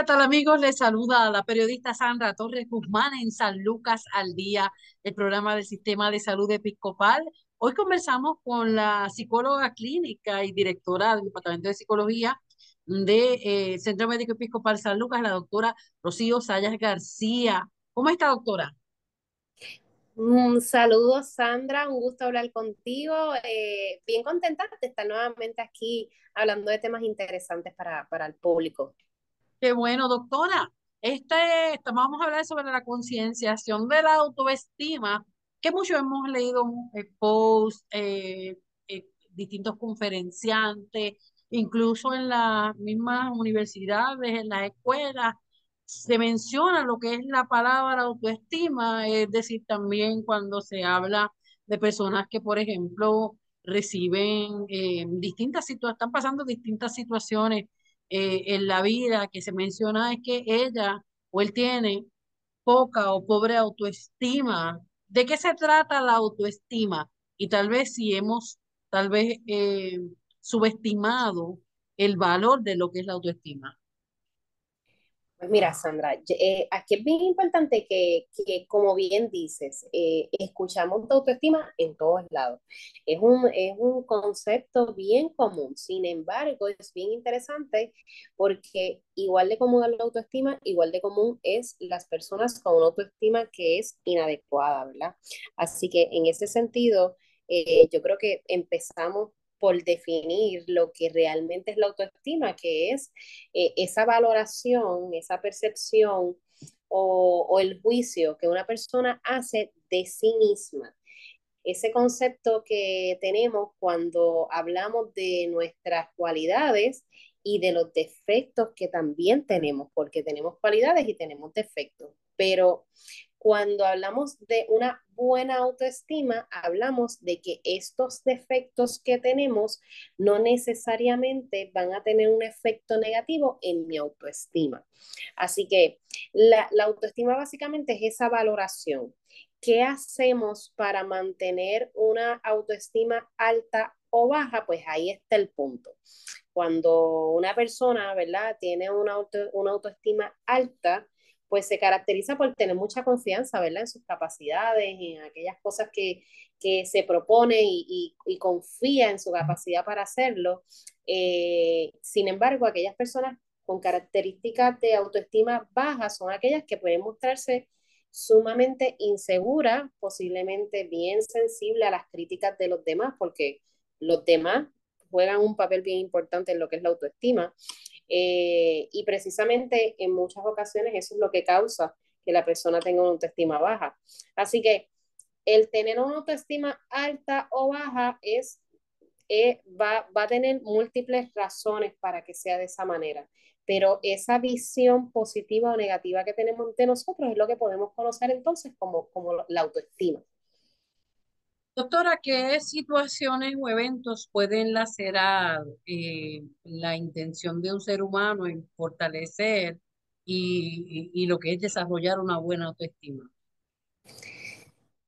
¿Qué tal amigos? Les saluda a la periodista Sandra Torres Guzmán en San Lucas al Día, el programa del Sistema de Salud Episcopal. Hoy conversamos con la psicóloga clínica y directora del Departamento de Psicología del de, eh, Centro Médico Episcopal San Lucas, la doctora Rocío Sayas García. ¿Cómo está, doctora? Un saludo, Sandra, un gusto hablar contigo. Eh, bien contenta de estar nuevamente aquí hablando de temas interesantes para, para el público. Qué bueno, doctora. Este, vamos a hablar sobre la concienciación de la autoestima, que mucho hemos leído eh, posts, eh, eh, distintos conferenciantes, incluso en las mismas universidades, en las escuelas, se menciona lo que es la palabra autoestima, es decir, también cuando se habla de personas que, por ejemplo, reciben distintas situaciones, están pasando distintas situaciones eh, en la vida que se menciona es que ella o él tiene poca o pobre autoestima. ¿De qué se trata la autoestima? Y tal vez si hemos, tal vez, eh, subestimado el valor de lo que es la autoestima. Pues mira, Sandra, eh, aquí es bien importante que, que como bien dices, eh, escuchamos autoestima en todos lados. Es un, es un concepto bien común, sin embargo, es bien interesante porque igual de común la autoestima, igual de común es las personas con una autoestima que es inadecuada, ¿verdad? Así que en ese sentido, eh, yo creo que empezamos por definir lo que realmente es la autoestima, que es eh, esa valoración, esa percepción o, o el juicio que una persona hace de sí misma. Ese concepto que tenemos cuando hablamos de nuestras cualidades y de los defectos que también tenemos, porque tenemos cualidades y tenemos defectos, pero cuando hablamos de una buena autoestima, hablamos de que estos defectos que tenemos no necesariamente van a tener un efecto negativo en mi autoestima. Así que la, autoestima básicamente es esa valoración. ¿Qué hacemos para mantener una autoestima alta o baja? Pues ahí está el punto. Cuando una persona, ¿verdad?, tiene una, una autoestima alta, pues se caracteriza por tener mucha confianza. En sus capacidades, en aquellas cosas que, se propone y, confía en su capacidad para hacerlo. Eh, sin embargo, aquellas personas con características de autoestima baja son aquellas que pueden mostrarse sumamente inseguras, posiblemente bien sensible a las críticas de los demás, porque los demás juegan un papel bien importante en lo que es la autoestima. Eh, y precisamente en muchas ocasiones eso es lo que causa que la persona tenga una autoestima baja. Así que el tener una autoestima alta o baja es, eh, va, va, a tener múltiples razones para que sea de esa manera. Pero esa visión positiva o negativa que tenemos de nosotros es lo que podemos conocer entonces como, como la autoestima. Doctora, ¿qué situaciones o eventos pueden lacerar eh, la intención de un ser humano en fortalecer y, lo que es desarrollar una buena autoestima?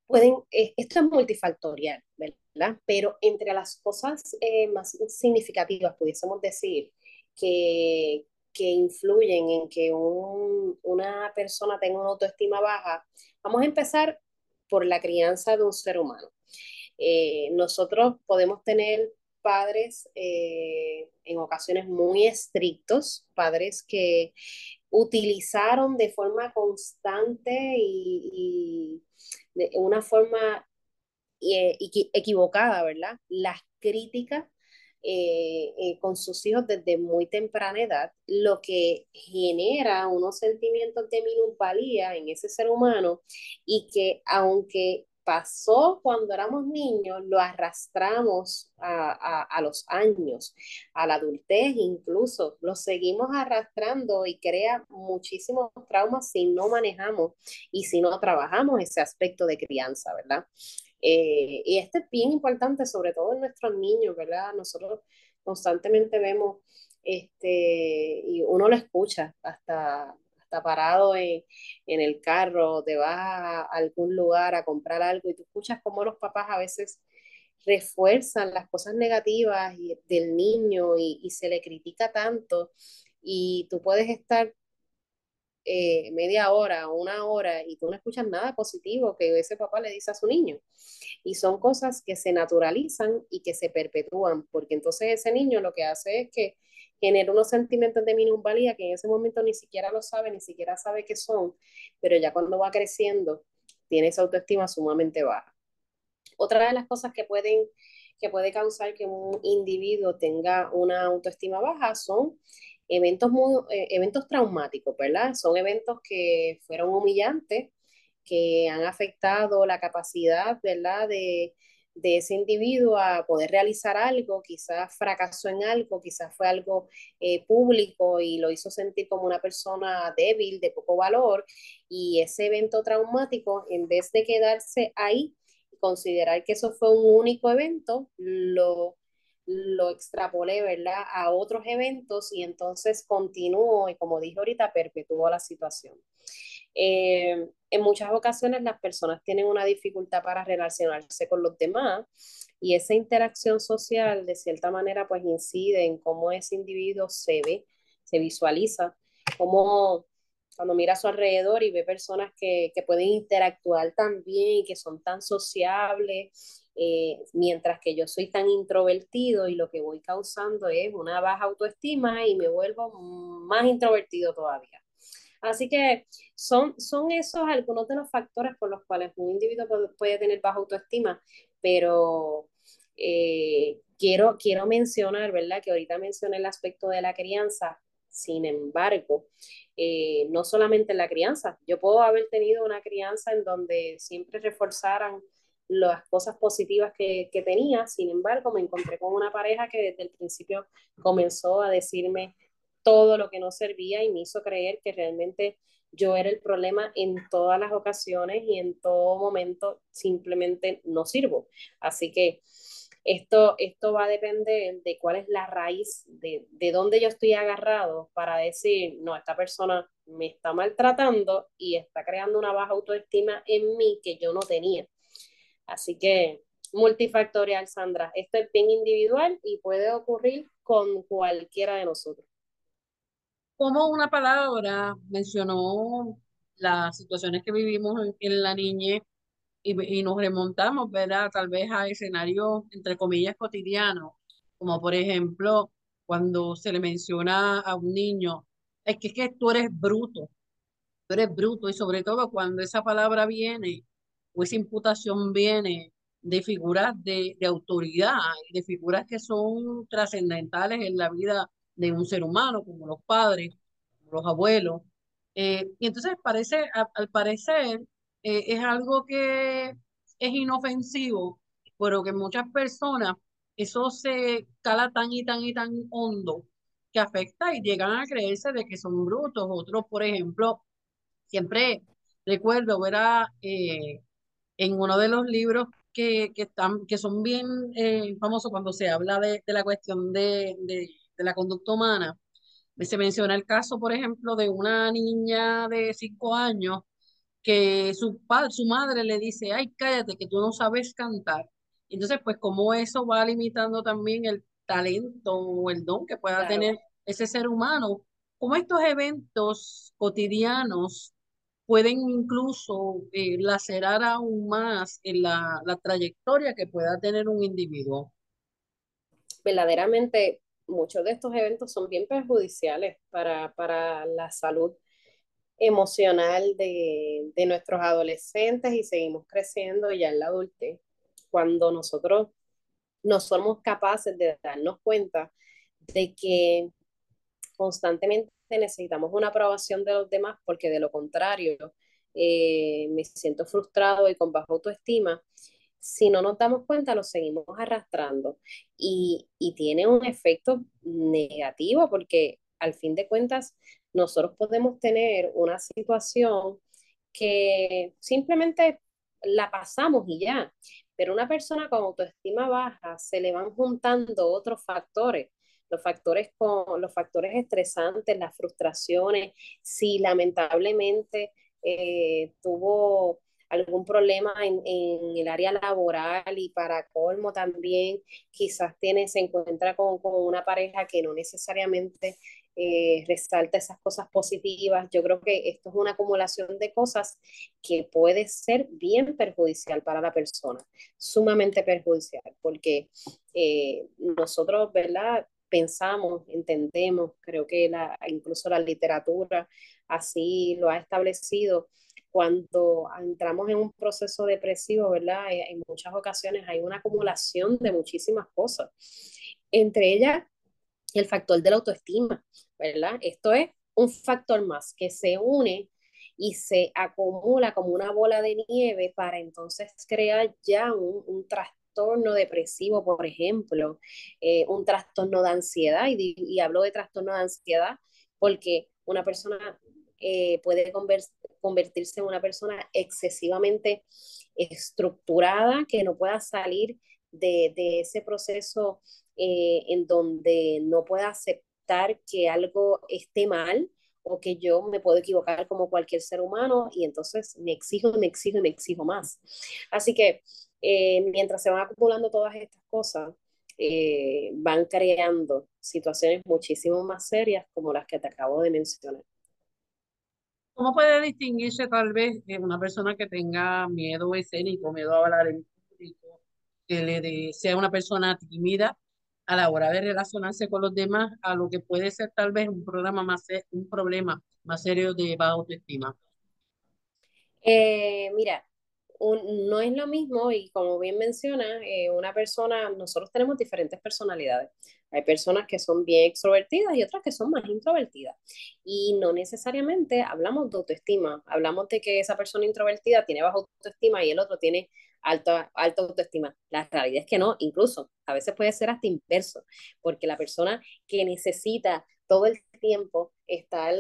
Pueden, eh, esto es multifactorial, ¿verdad? Pero entre las cosas eh, más significativas, pudiésemos decir, que, que influyen en que una persona tenga una autoestima baja, vamos a empezar por la crianza de un ser humano. Eh, nosotros podemos tener padres eh, en ocasiones muy estrictos, padres que utilizaron de forma constante y, de una forma eh, equivocada, ¿verdad? Las críticas eh, eh, con sus hijos desde muy temprana edad, lo que genera unos sentimientos de minusvalía en ese ser humano y que aunque pasó cuando éramos niños, lo arrastramos a, a, los años, a la adultez incluso, lo seguimos arrastrando y crea muchísimos traumas si no manejamos y si no trabajamos ese aspecto de crianza, ¿verdad? Eh, y este es bien importante, sobre todo en nuestros niños, ¿verdad? Nosotros constantemente vemos, este, y uno lo escucha hasta parado en, el carro, te vas a algún lugar a comprar algo y tú escuchas cómo los papás a veces refuerzan las cosas negativas del niño y, se le critica tanto y tú puedes estar eh, media hora, una hora y tú no escuchas nada positivo que ese papá le dice a su niño. Y son cosas que se naturalizan y que se perpetúan, porque entonces ese niño lo que hace es que genera unos sentimientos de minusvalía que en ese momento ni siquiera lo sabe, ni siquiera sabe qué son, pero ya cuando va creciendo tiene esa autoestima sumamente baja. Otra de las cosas que pueden que puede causar que un individuo tenga una autoestima baja son eventos, muy, eh, eventos traumáticos, ¿verdad? Son eventos que fueron humillantes, que han afectado la capacidad, ¿verdad? De, de ese individuo a poder realizar algo, quizás fracasó en algo, quizás fue algo eh, público y lo hizo sentir como una persona débil, de poco valor, y ese evento traumático, en vez de quedarse ahí considerar que eso fue un único evento, lo, lo extrapolé, ¿verdad?, a otros eventos y entonces continuó y como dije ahorita, perpetuó la situación. Eh, en muchas ocasiones las personas tienen una dificultad para relacionarse con los demás y esa interacción social de cierta manera pues incide en cómo ese individuo se ve, se visualiza, cómo cuando mira a su alrededor y ve personas que, que pueden interactuar tan bien y que son tan sociables, eh, mientras que yo soy tan introvertido y lo que voy causando es una baja autoestima y me vuelvo más introvertido todavía. Así que son, son esos algunos de los factores por los cuales un individuo puede, tener baja autoestima, pero eh, quiero, quiero mencionar, ¿verdad? Que ahorita mencioné el aspecto de la crianza, sin embargo, eh, no solamente en la crianza, yo puedo haber tenido una crianza en donde siempre reforzaran las cosas positivas que, que, tenía, sin embargo, me encontré con una pareja que desde el principio comenzó a decirme todo lo que no servía y me hizo creer que realmente yo era el problema en todas las ocasiones y en todo momento simplemente no sirvo. Así que esto, esto va a depender de cuál es la raíz, de, de dónde yo estoy agarrado para decir, no, esta persona me está maltratando y está creando una baja autoestima en mí que yo no tenía. Así que multifactorial, Sandra. Esto es bien individual y puede ocurrir con cualquiera de nosotros como una palabra mencionó las situaciones que vivimos en, la niñez y, nos remontamos, ¿verdad? Tal vez a escenarios, entre comillas, cotidianos, como por ejemplo, cuando se le menciona a un niño, es que, es que tú eres bruto, tú eres bruto, y sobre todo cuando esa palabra viene o esa imputación viene de figuras de, de autoridad y de figuras que son trascendentales en la vida de un ser humano, como los padres, los abuelos. Eh, y entonces parece, al parecer eh, es algo que es inofensivo, pero que muchas personas eso se cala tan y tan y tan hondo que afecta y llegan a creerse de que son brutos. Otros, por ejemplo, siempre recuerdo, ver eh, en uno de los libros que, que, están, que son bien famosos cuando se habla de, de la cuestión de, de de la conducta humana, se menciona el caso, por ejemplo, de una niña de cinco años que su, padre, su madre le dice, ay, cállate, que tú no sabes cantar. Entonces, pues como eso va limitando también el talento o el don que pueda tener ese ser humano, como estos eventos cotidianos pueden incluso eh, lacerar aún más la, la trayectoria que pueda tener un individuo. Verdaderamente muchos de estos eventos son bien perjudiciales para, para la salud emocional de, de, nuestros adolescentes y seguimos creciendo ya en la adultez. Cuando nosotros no somos capaces de darnos cuenta de que constantemente necesitamos una aprobación de los demás porque de lo contrario eh, me siento frustrado y con baja autoestima. Si no nos damos cuenta, lo seguimos arrastrando. Y, y tiene un efecto negativo porque al fin de cuentas nosotros podemos tener una situación que simplemente la pasamos y ya, pero una persona con autoestima baja se le van juntando otros factores los factores, con, los factores estresantes, las frustraciones, si lamentablemente eh, tuvo algún problema en, en, el área laboral y para colmo también quizás tiene, se encuentra con, con una pareja que no necesariamente eh, resalta esas cosas positivas. Yo creo que esto es una acumulación de cosas que puede ser bien perjudicial para la persona, sumamente perjudicial, porque eh, nosotros, ¿verdad? Pensamos, entendemos, creo que la, incluso la literatura así lo ha establecido, cuando entramos en un proceso depresivo, ¿verdad? Eh, en muchas ocasiones hay una acumulación de muchísimas cosas. Entre ellas, el factor de la autoestima, ¿verdad? Esto es un factor más que se une y se acumula como una bola de nieve para entonces crear ya un, un trastorno depresivo, por ejemplo, eh, un trastorno de ansiedad, y, y, hablo de trastorno de ansiedad porque una persona eh, puede convertirse en una persona excesivamente estructurada que no pueda salir de, de ese proceso eh, en donde no pueda aceptar que algo esté mal o que yo me puedo equivocar como cualquier ser humano y entonces me exijo, me exijo y me exijo más. Así que eh, mientras se van acumulando todas estas cosas, eh, van creando situaciones muchísimo más serias como las que te acabo de mencionar. ¿Cómo puede distinguirse tal vez una persona que tenga miedo escénico, miedo a hablar en público, que le sea una persona tímida a la hora de relacionarse con los demás a lo que puede ser tal vez un, programa más, un problema más serio de baja autoestima? Eh, mira, un, no es lo mismo y como bien menciona, eh, una persona, nosotros tenemos diferentes personalidades. Hay personas que son bien extrovertidas y otras que son más introvertidas. Y no necesariamente hablamos de autoestima, hablamos de que esa persona introvertida tiene baja autoestima y el otro tiene alta, alta autoestima. La realidad es que no, incluso a veces puede ser hasta inverso, porque la persona que necesita todo el tiempo estar,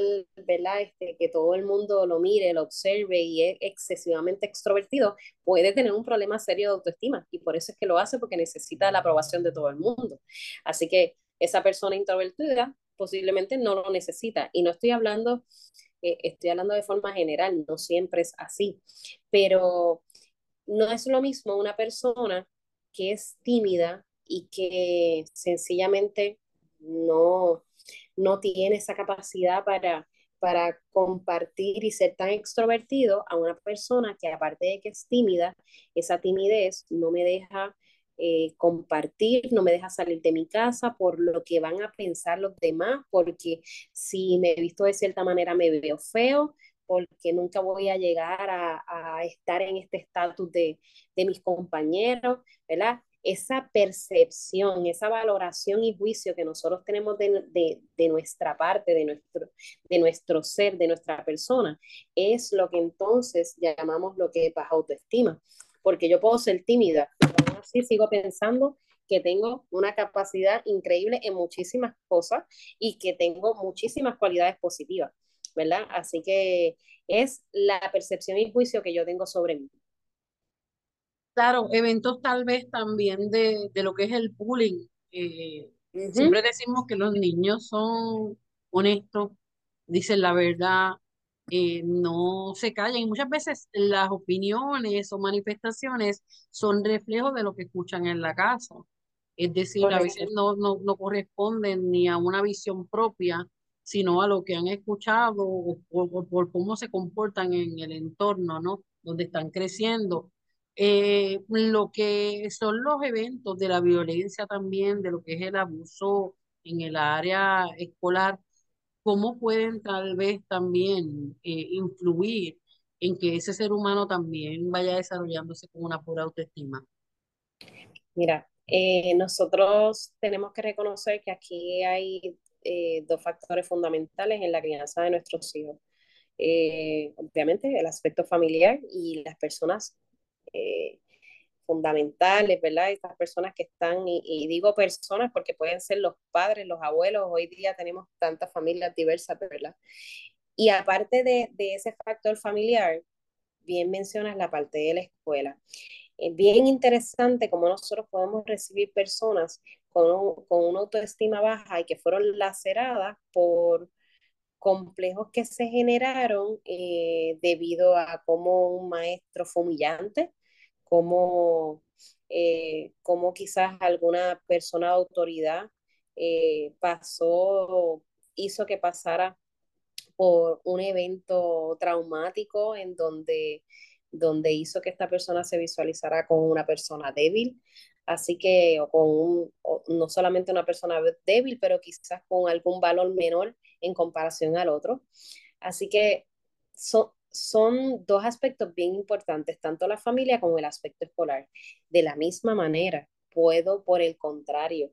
¿verdad? Este, que todo el mundo lo mire, lo observe y es excesivamente extrovertido, puede tener un problema serio de autoestima y por eso es que lo hace porque necesita la aprobación de todo el mundo. Así que esa persona introvertida posiblemente no lo necesita y no estoy hablando, eh, estoy hablando de forma general, no siempre es así, pero no es lo mismo una persona que es tímida y que sencillamente no, no tiene esa capacidad para, para compartir y ser tan extrovertido a una persona que aparte de que es tímida, esa timidez no me deja eh, compartir, no me deja salir de mi casa por lo que van a pensar los demás, porque si me he visto de cierta manera me veo feo, porque nunca voy a llegar a, a estar en este estatus de, de mis compañeros, ¿verdad? Esa percepción, esa valoración y juicio que nosotros tenemos de, de, nuestra parte, de nuestro, de nuestro ser, de nuestra persona, es lo que entonces llamamos lo que es baja autoestima. Porque yo puedo ser tímida, pero así sigo pensando que tengo una capacidad increíble en muchísimas cosas y que tengo muchísimas cualidades positivas. ¿verdad? Así que es la percepción y juicio que yo tengo sobre mí. Claro, eventos tal vez también de, de lo que es el bullying. Eh, uh -huh. Siempre decimos que los niños son honestos, dicen la verdad, eh, no se callan. Y muchas veces las opiniones o manifestaciones son reflejos de lo que escuchan en la casa. Es decir, Correcto. a veces no, no, no corresponden ni a una visión propia, sino a lo que han escuchado o, o, por cómo se comportan en el entorno, ¿no? Donde están creciendo. Eh, lo que son los eventos de la violencia también, de lo que es el abuso en el área escolar, cómo pueden tal vez también eh, influir en que ese ser humano también vaya desarrollándose con una pura autoestima. Mira, Eh, nosotros tenemos que reconocer que aquí hay eh, dos factores fundamentales en la crianza de nuestros hijos. Obviamente el aspecto familiar y las personas fundamentales, ¿verdad? Estas personas que están, y, digo personas porque pueden ser los padres, los abuelos, hoy día tenemos tantas familias diversas, ¿verdad? Y aparte de, ese factor familiar, bien mencionas la parte de la escuela. Es bien interesante cómo nosotros podemos recibir personas con, con una autoestima baja y que fueron laceradas por complejos que se generaron eh, debido a cómo un maestro fue humillante, cómo, eh, quizás alguna persona de autoridad eh, pasó, hizo que pasara por un evento traumático en donde, donde hizo que esta persona se visualizara como una persona débil. Así que, o con no solamente una persona débil, pero quizás con algún valor menor en comparación al otro. Así que son, son dos aspectos bien importantes, tanto la familia como el aspecto escolar. De la misma manera, puedo, por el contrario,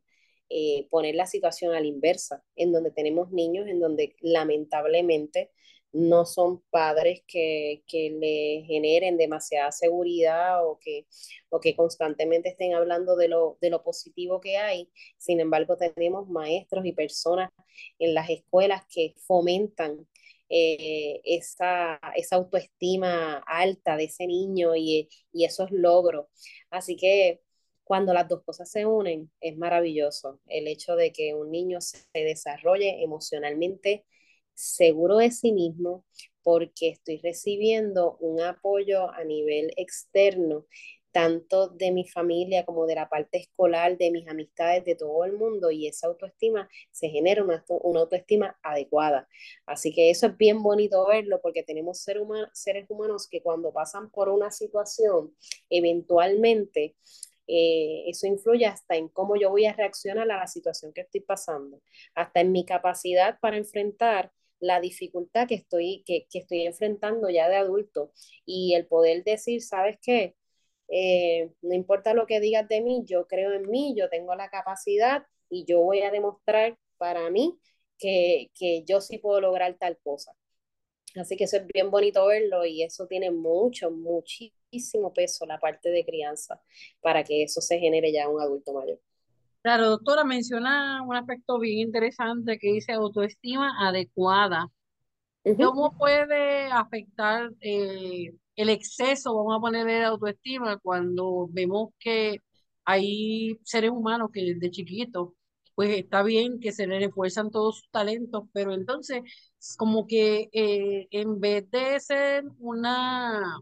eh, poner la situación a la inversa, en donde tenemos niños en donde lamentablemente no son padres que, que le generen demasiada seguridad o que, o que constantemente estén hablando de lo, de lo positivo que hay. Sin embargo, tenemos maestros y personas en las escuelas que fomentan eh, esa, esa, autoestima alta de ese niño y, y, esos logros. Así que cuando las dos cosas se unen, es maravilloso el hecho de que un niño se desarrolle emocionalmente seguro de sí mismo porque estoy recibiendo un apoyo a nivel externo, tanto de mi familia como de la parte escolar, de mis amistades, de todo el mundo, y esa autoestima se genera una, una autoestima adecuada. Así que eso es bien bonito verlo porque tenemos ser seres humanos que cuando pasan por una situación, eventualmente eh, eso influye hasta en cómo yo voy a reaccionar a la situación que estoy pasando, hasta en mi capacidad para enfrentar la dificultad que estoy, que, que estoy enfrentando ya de adulto y el poder decir, ¿sabes qué? Eh, no importa lo que digas de mí, yo creo en mí, yo tengo la capacidad y yo voy a demostrar para mí que, que yo sí puedo lograr tal cosa. Así que eso es bien bonito verlo y eso tiene mucho, muchísimo peso la parte de crianza para que eso se genere ya un adulto mayor. Claro, doctora, menciona un aspecto bien interesante que dice autoestima adecuada. ¿Cómo puede afectar eh, el exceso, vamos a ponerle de autoestima, cuando vemos que hay seres humanos que desde chiquitos pues está bien que se le refuerzan todos sus talentos, pero entonces como que eh, en vez de ser una,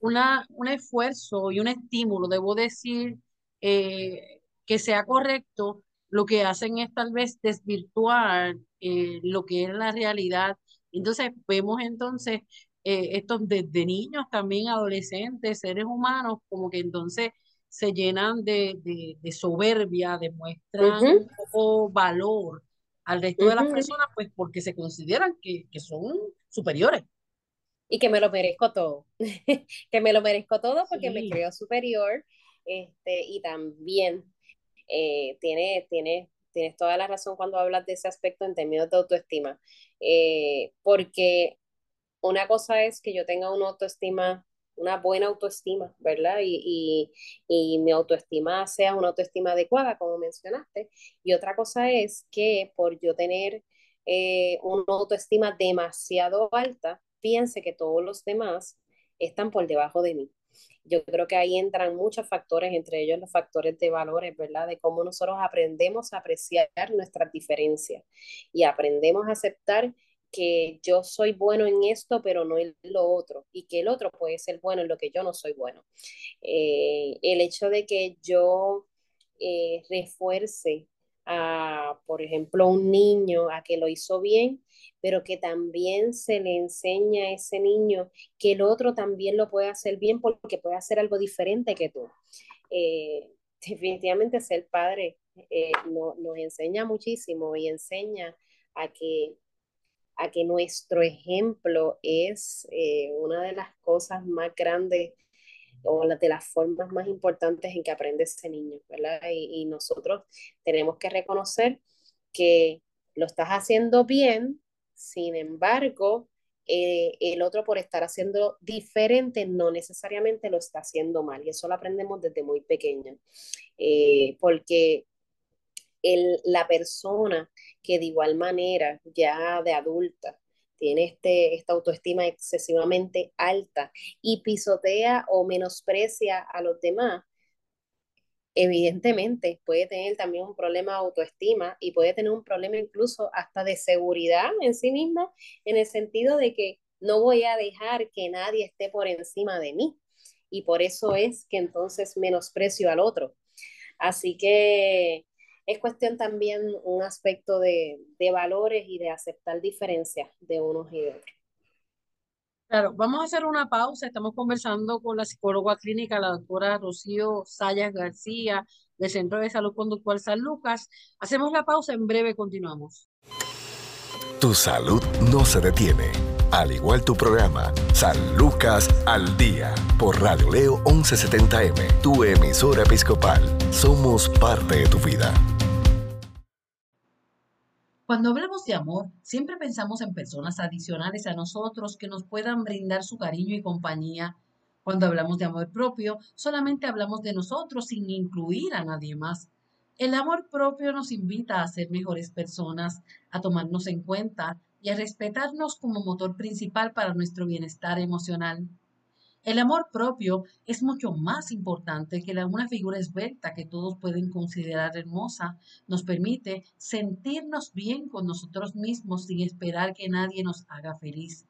una, un esfuerzo y un estímulo, debo decir eh, que sea correcto, lo que hacen es tal vez desvirtuar eh, lo que es la realidad. Entonces vemos entonces estos desde niños, también adolescentes, seres humanos, como que entonces se llenan de, de, soberbia, demuestran un poco valor al resto de las personas, pues porque se consideran que, que son superiores. Y que me lo merezco todo, que me lo merezco todo porque me creo superior este, y también eh, tiene, tiene, tienes toda la razón cuando hablas de ese aspecto en términos de autoestima, eh, porque una cosa es que yo tenga una autoestima una buena autoestima, ¿verdad? Y, mi autoestima sea una autoestima adecuada, como mencionaste. Y otra cosa es que por yo tener eh, una autoestima demasiado alta, piense que todos los demás están por debajo de mí. Yo creo que ahí entran muchos factores, entre ellos los factores de valores, ¿verdad? De cómo nosotros aprendemos a apreciar nuestras diferencias y aprendemos a aceptar que yo soy bueno en esto, pero no en lo otro, y que el otro puede ser bueno en lo que yo no soy bueno. Eh, el hecho de que yo eh, refuerce a, por ejemplo, un niño a que lo hizo bien, pero que también se le enseña a ese niño que el otro también lo puede hacer bien porque puede hacer algo diferente que tú. Eh, definitivamente ser padre nos enseña muchísimo y enseña a que a que nuestro ejemplo es eh, una de las cosas más grandes o de las formas más importantes en que aprende ese niño, ¿verdad? Y, y nosotros tenemos que reconocer que lo estás haciendo bien, sin embargo, eh, el otro por estar haciendo diferente no necesariamente lo está haciendo mal. Y eso lo aprendemos desde muy pequeño. Eh, porque el, la persona que de igual manera, ya de adulta, tiene este, esta autoestima excesivamente alta y pisotea o menosprecia a los demás, evidentemente puede tener también un problema de autoestima y puede tener un problema incluso hasta de seguridad en sí mismo, en el sentido de que no voy a dejar que nadie esté por encima de mí. Y por eso es que entonces menosprecio al otro. Así que es cuestión también un aspecto de, de valores y de aceptar diferencias de unos y de otros. Claro, vamos a hacer una pausa. Estamos conversando con la psicóloga clínica, la doctora Rocío Sayas García, del Centro de Salud Conductual San Lucas. Hacemos la pausa, en breve continuamos. Tu salud no se detiene, al igual tu programa, San Lucas al Día, por Radio Leo 1170M, tu emisora episcopal. Somos parte de tu vida. Cuando hablamos de amor, siempre pensamos en personas adicionales a nosotros que nos puedan brindar su cariño y compañía. Cuando hablamos de amor propio, solamente hablamos de nosotros sin incluir a nadie más. El amor propio nos invita a ser mejores personas, a tomarnos en cuenta y a respetarnos como motor principal para nuestro bienestar emocional. El amor propio es mucho más importante que una figura esbelta que todos pueden considerar hermosa. Nos permite sentirnos bien con nosotros mismos sin esperar que nadie nos haga feliz.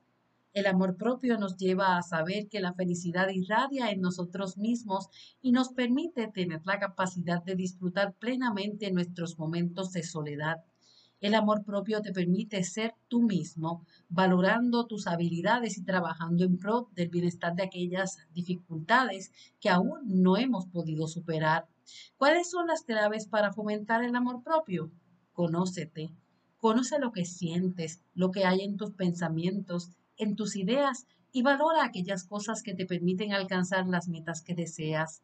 El amor propio nos lleva a saber que la felicidad irradia en nosotros mismos y nos permite tener la capacidad de disfrutar plenamente nuestros momentos de soledad. El amor propio te permite ser tú mismo, valorando tus habilidades y trabajando en pro del bienestar de aquellas dificultades que aún no hemos podido superar. ¿Cuáles son las claves para fomentar el amor propio? Conócete. Conoce lo que sientes, lo que hay en tus pensamientos, en tus ideas y valora aquellas cosas que te permiten alcanzar las metas que deseas.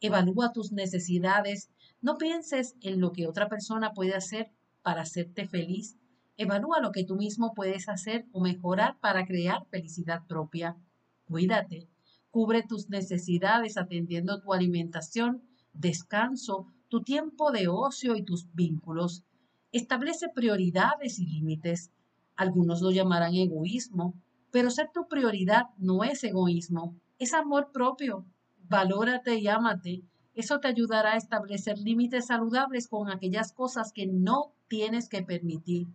Evalúa tus necesidades. No pienses en lo que otra persona puede hacer para hacerte feliz. Evalúa lo que tú mismo puedes hacer o mejorar para crear felicidad propia. Cuídate. Cubre tus necesidades atendiendo tu alimentación, descanso, tu tiempo de ocio y tus vínculos. Establece prioridades y límites. Algunos lo llamarán egoísmo, pero ser tu prioridad no es egoísmo, es amor propio. Valórate y ámate. Eso te ayudará a establecer límites saludables con aquellas cosas que no tienes que permitir.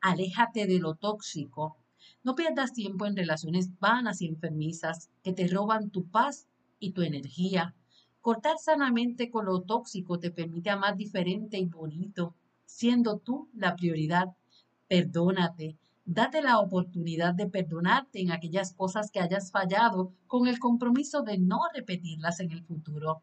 Aléjate de lo tóxico. No pierdas tiempo en relaciones vanas y enfermizas que te roban tu paz y tu energía. Cortar sanamente con lo tóxico te permite amar diferente y bonito, siendo tú la prioridad. Perdónate. Date la oportunidad de perdonarte en aquellas cosas que hayas fallado con el compromiso de no repetirlas en el futuro.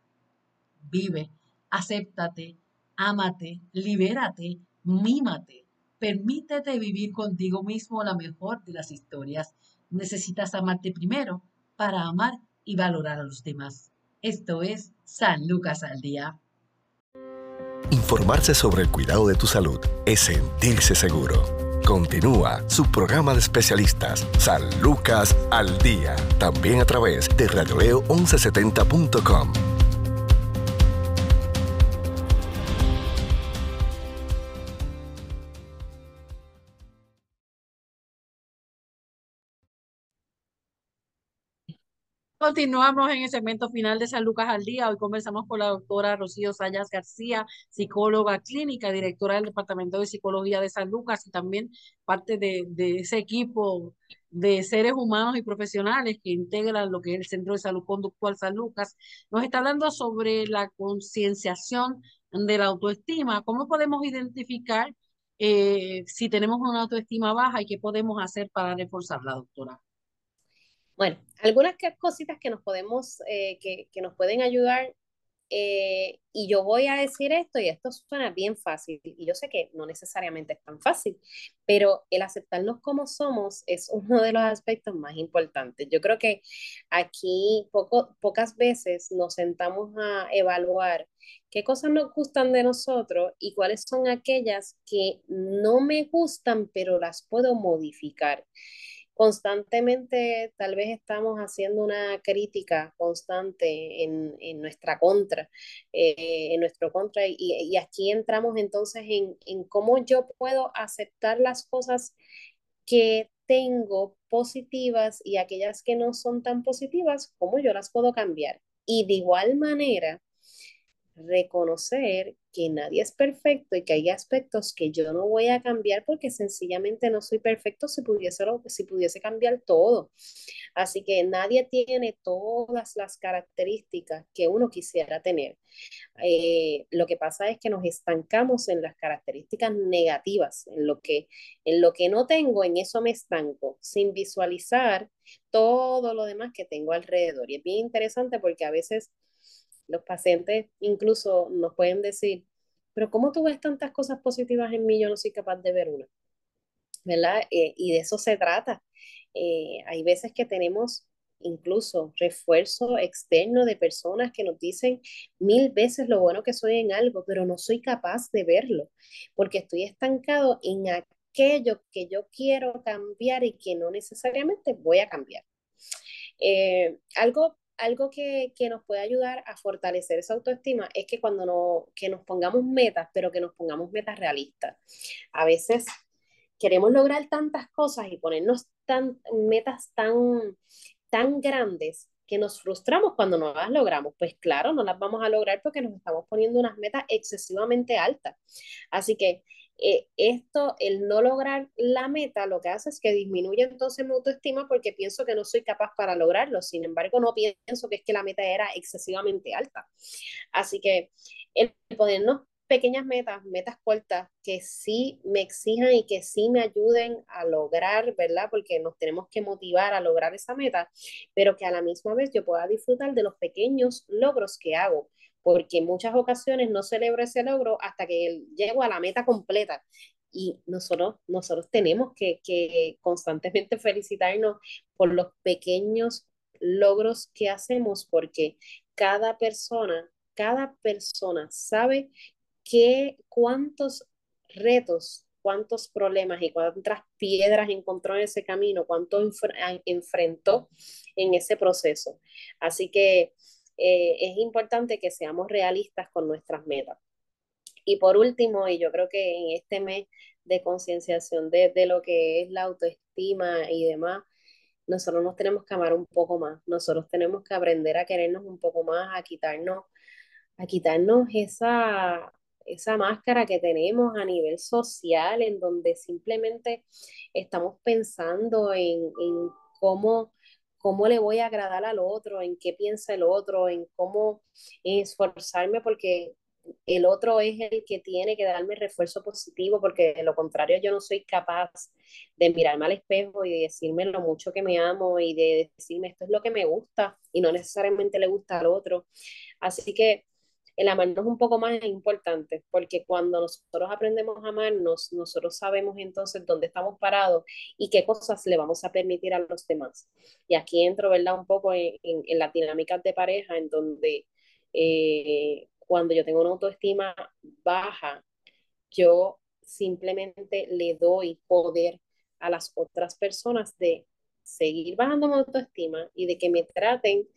Vive, acéptate, ámate, libérate mímate, permítete vivir contigo mismo la mejor de las historias. Necesitas amarte primero para amar y valorar a los demás. Esto es San Lucas al Día. Informarse sobre el cuidado de tu salud es sentirse seguro. Continúa su programa de especialistas San Lucas al Día, también a través de radioleo1170.com. Continuamos en el segmento final de San Lucas al Día. Hoy conversamos con la doctora Rocío Sayas García, psicóloga clínica, directora del Departamento de Psicología de San Lucas y también parte de, ese equipo de seres humanos y profesionales que integran lo que es el Centro de Salud Conductual San Lucas. Nos está hablando sobre la concienciación de la autoestima. ¿Cómo podemos identificar eh, si tenemos una autoestima baja y qué podemos hacer para reforzarla, doctora? Bueno, algunas cositas que nos podemos, eh, que, que, nos pueden ayudar eh, y yo voy a decir esto y esto suena bien fácil y yo sé que no necesariamente es tan fácil, pero el aceptarnos como somos es uno de los aspectos más importantes. Yo creo que aquí poco, pocas veces nos sentamos a evaluar qué cosas nos gustan de nosotros y cuáles son aquellas que no me gustan, pero las puedo modificar constantemente tal vez estamos haciendo una crítica constante en, en nuestra contra, eh, en nuestro contra, y, y, aquí entramos entonces en, en cómo yo puedo aceptar las cosas que tengo positivas y aquellas que no son tan positivas, cómo yo las puedo cambiar. Y de igual manera, reconocer que nadie es perfecto y que hay aspectos que yo no voy a cambiar porque sencillamente no soy perfecto si pudiese, si pudiese cambiar todo. Así que nadie tiene todas las características que uno quisiera tener. Eh, lo que pasa es que nos estancamos en las características negativas, en lo que, en lo que no tengo, en eso me estanco, sin visualizar todo lo demás que tengo alrededor. Y es bien interesante porque a veces los pacientes incluso nos pueden decir, pero ¿cómo tú ves tantas cosas positivas en mí? Yo no soy capaz de ver una. ¿Verdad? Eh, y de eso se trata. Eh, hay veces que tenemos incluso refuerzo externo de personas que nos dicen mil veces lo bueno que soy en algo, pero no soy capaz de verlo, porque estoy estancado en aquello que yo quiero cambiar y que no necesariamente voy a cambiar. Eh, algo algo que, que, nos puede ayudar a fortalecer esa autoestima es que cuando no, que nos pongamos metas, pero que nos pongamos metas realistas. A veces queremos lograr tantas cosas y ponernos tan, metas tan, tan grandes que nos frustramos cuando no las logramos. Pues claro, no las vamos a lograr porque nos estamos poniendo unas metas excesivamente altas. Así que eh, esto, el no lograr la meta, lo que hace es que disminuye entonces mi autoestima porque pienso que no soy capaz para lograrlo. Sin embargo, no pienso que es que la meta era excesivamente alta. Así que el ponernos pequeñas metas, metas cortas, que sí me exijan y que sí me ayuden a lograr, ¿verdad? Porque nos tenemos que motivar a lograr esa meta, pero que a la misma vez yo pueda disfrutar de los pequeños logros que hago porque muchas ocasiones no celebro ese logro hasta que llego a la meta completa. Y nosotros, nosotros tenemos que, que constantemente felicitarnos por los pequeños logros que hacemos, porque cada persona, cada persona sabe que cuántos retos, cuántos problemas y cuántas piedras encontró en ese camino, cuánto enfrentó en ese proceso. Así que eh, es importante que seamos realistas con nuestras metas. Y por último, y yo creo que en este mes de concienciación de, de, lo que es la autoestima y demás, nosotros nos tenemos que amar un poco más, nosotros tenemos que aprender a querernos un poco más, a quitarnos, a quitarnos esa, esa máscara que tenemos a nivel social, en donde simplemente estamos pensando en, en cómo cómo le voy a agradar al otro, en qué piensa el otro, en cómo esforzarme porque el otro es el que tiene que darme refuerzo positivo, porque de lo contrario yo no soy capaz de mirarme al espejo y de decirme lo mucho que me amo y de decirme esto es lo que me gusta y no necesariamente le gusta al otro. Así que el amarnos un poco más importante, porque cuando nosotros aprendemos a amarnos, nosotros sabemos entonces dónde estamos parados y qué cosas le vamos a permitir a los demás. Y aquí entro, ¿verdad? Un poco en, en, las dinámicas de pareja, en donde eh, cuando yo tengo una autoestima baja, yo simplemente le doy poder a las otras personas de seguir bajando mi autoestima y de que me traten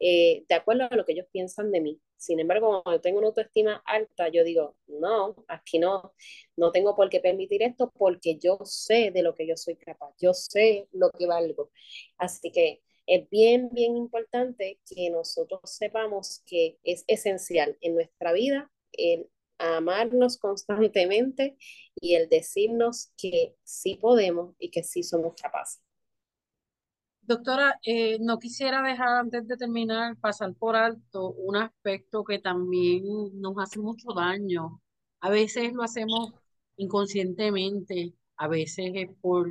eh, de acuerdo a lo que ellos piensan de mí. Sin embargo, cuando tengo una autoestima alta, yo digo, no, aquí no, no tengo por qué permitir esto porque yo sé de lo que yo soy capaz, yo sé lo que valgo. Así que es bien, bien importante que nosotros sepamos que es esencial en nuestra vida el amarnos constantemente y el decirnos que sí podemos y que sí somos capaces. Doctora, eh, no quisiera dejar antes de terminar, pasar por alto un aspecto que también nos hace mucho daño. A veces lo hacemos inconscientemente, a veces es por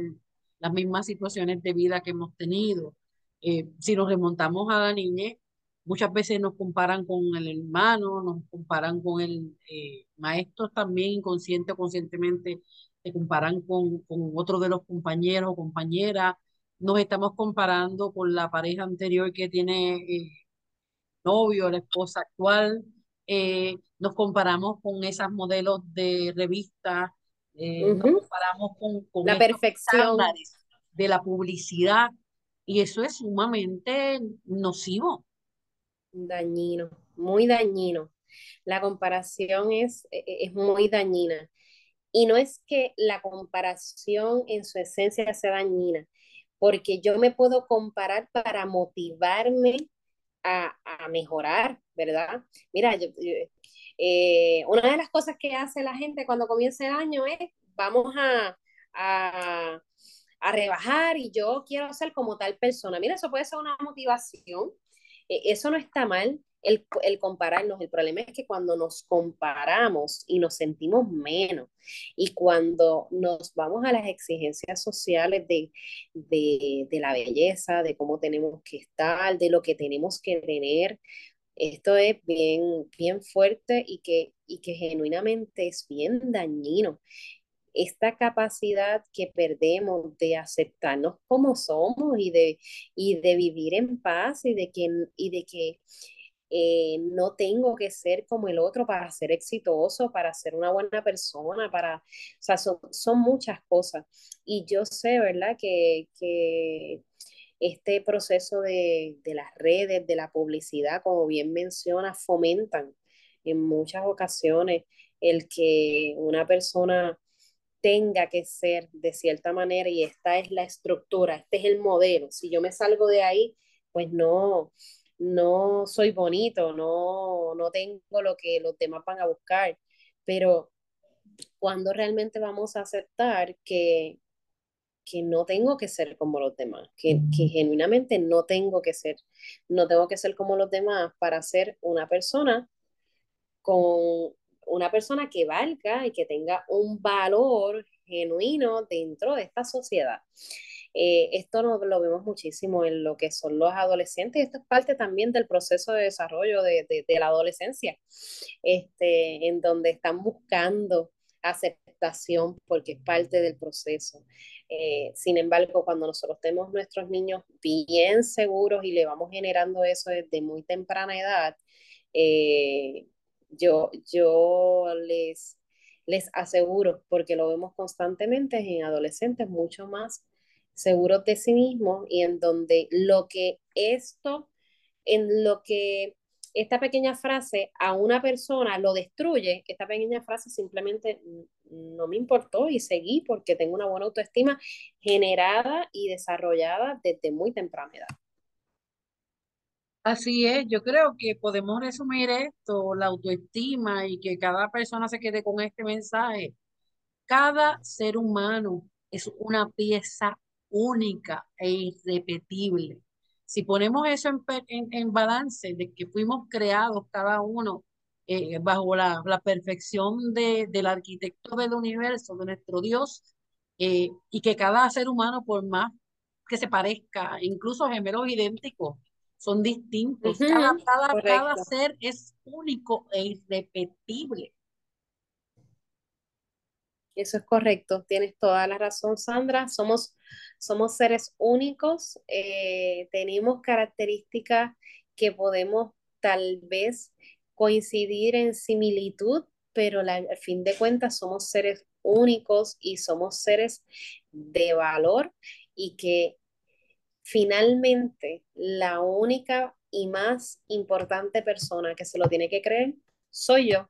las mismas situaciones de vida que hemos tenido. Eh, si nos remontamos a la niñez, Muchas veces nos comparan con el hermano, nos comparan con el eh, maestro también, inconsciente o conscientemente, se comparan con, con otro de los compañeros o compañeras. Nos estamos comparando con la pareja anterior que tiene eh, novio, la esposa actual. Eh, nos comparamos con esas modelos de revistas, eh, nos comparamos con, con la perfección de la publicidad y eso es sumamente nocivo. Dañino, muy dañino. La comparación es, e, e, es muy dañina. Y no es que la comparación en su esencia sea dañina, porque yo me puedo comparar para motivarme a, a mejorar, ¿verdad? Mira, yo, eh, una de las cosas que hace la gente cuando comienza el año es, vamos a, a, a rebajar y yo quiero ser como tal persona. Mira, eso puede ser una motivación, eh, eso no está mal, el, el, compararnos. El problema es que cuando nos comparamos y nos sentimos menos y cuando nos vamos a las exigencias sociales de, de, de la belleza, de cómo tenemos que estar, de lo que tenemos que tener, esto es bien, bien fuerte y que, y que genuinamente es bien dañino. Esta capacidad que perdemos de aceptarnos como somos y de, y de vivir en paz y de que, y de que eh, no tengo que ser como el otro para ser exitoso, para ser una buena persona, para, o sea, son, son muchas cosas. Y yo sé, ¿verdad? Que, que este proceso de, de, las redes, de la publicidad, como bien menciona, fomentan en muchas ocasiones el que una persona tenga que ser de cierta manera y esta es la estructura, este es el modelo. Si yo me salgo de ahí, pues no, no soy bonito, no, no tengo lo que los demás van a buscar, pero cuando realmente vamos a aceptar que, que no tengo que ser como los demás, que, que, genuinamente no tengo que ser, no tengo que ser como los demás para ser una persona con una persona que valga y que tenga un valor genuino dentro de esta sociedad. Eh, esto no, lo vemos muchísimo en lo que son los adolescentes. Esto es parte también del proceso de desarrollo de, de, de la adolescencia, este, en donde están buscando aceptación porque es parte del proceso. Eh, sin embargo, cuando nosotros tenemos nuestros niños bien seguros y le vamos generando eso desde muy temprana edad, eh, yo, yo les, les aseguro, porque lo vemos constantemente en adolescentes mucho más seguros de sí mismos y en donde lo que esto, en lo que esta pequeña frase a una persona lo destruye, esta pequeña frase simplemente no me importó y seguí porque tengo una buena autoestima generada y desarrollada desde muy temprana edad. Así es, yo creo que podemos resumir esto, la autoestima y que cada persona se quede con este mensaje. Cada ser humano es una pieza única e irrepetible. Si ponemos eso en, en, en balance de que fuimos creados cada uno eh, bajo la, la perfección de, del arquitecto del universo, de nuestro Dios, eh, y que cada ser humano, por más que se parezca, incluso gemelos idénticos, son distintos. Uh -huh, cada, cada, cada, ser es único e irrepetible. Eso es correcto, tienes toda la razón, Sandra. Somos, somos seres únicos, eh, tenemos características que podemos tal vez coincidir en similitud, pero la, al fin de cuentas somos seres únicos y somos seres de valor y que finalmente la única y más importante persona que se lo tiene que creer soy yo.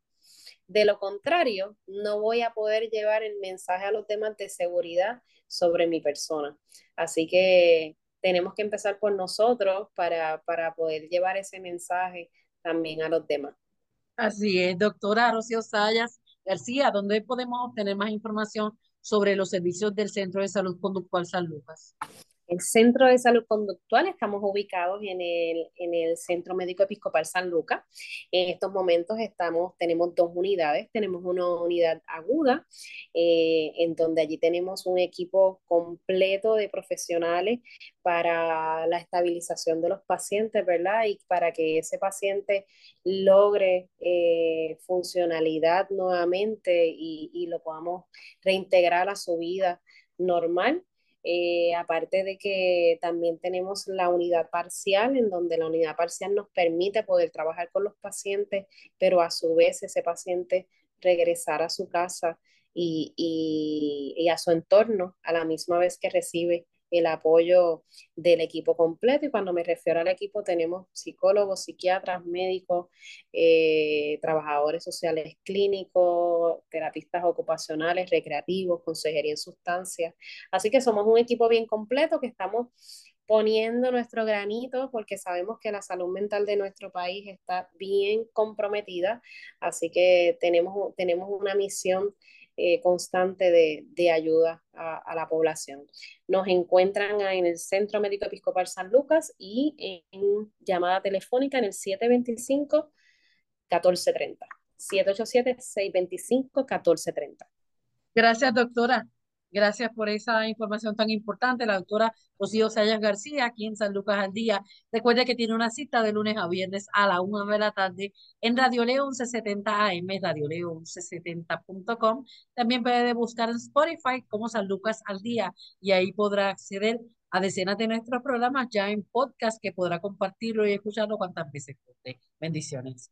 De lo contrario, no voy a poder llevar el mensaje a los demás de seguridad sobre mi persona. Así que tenemos que empezar por nosotros para, para poder llevar ese mensaje también a los demás. Así es, doctora Rocío Sayas García, ¿dónde podemos obtener más información sobre los servicios del Centro de Salud Conductual San Lucas? El Centro de Salud Conductual, estamos ubicados en el, en el Centro Médico Episcopal San Lucas. En estos momentos estamos, tenemos dos unidades. Tenemos una unidad aguda, eh, en donde allí tenemos un equipo completo de profesionales para la estabilización de los pacientes, ¿verdad? Y para que ese paciente logre eh, funcionalidad nuevamente y, y lo podamos reintegrar a su vida normal. Eh, aparte de que también tenemos la unidad parcial, en donde la unidad parcial nos permite poder trabajar con los pacientes, pero a su vez ese paciente regresar a su casa y, y a su entorno a la misma vez que recibe el apoyo del equipo completo y cuando me refiero al equipo tenemos psicólogos, psiquiatras, médicos, eh, trabajadores sociales clínicos, terapistas ocupacionales, recreativos, consejería en sustancias. Así que somos un equipo bien completo que estamos poniendo nuestro granito porque sabemos que la salud mental de nuestro país está bien comprometida, así que tenemos, tenemos una misión eh, constante de, ayuda a, la población. Nos encuentran en el Centro Médico Episcopal San Lucas y en, llamada telefónica en el 725-1430. 787-625-1430. Gracias, doctora. Gracias por esa información tan importante. La doctora Rocío Sayas García, aquí en San Lucas al Día. Recuerde que tiene una cita de lunes a viernes a la una de la tarde en Radio Leo 1170 AM, Leo 1170.com. También puede buscar en Spotify como San Lucas al Día y ahí podrá acceder a decenas de nuestros programas ya en podcast que podrá compartirlo y escucharlo cuantas veces guste. Bendiciones.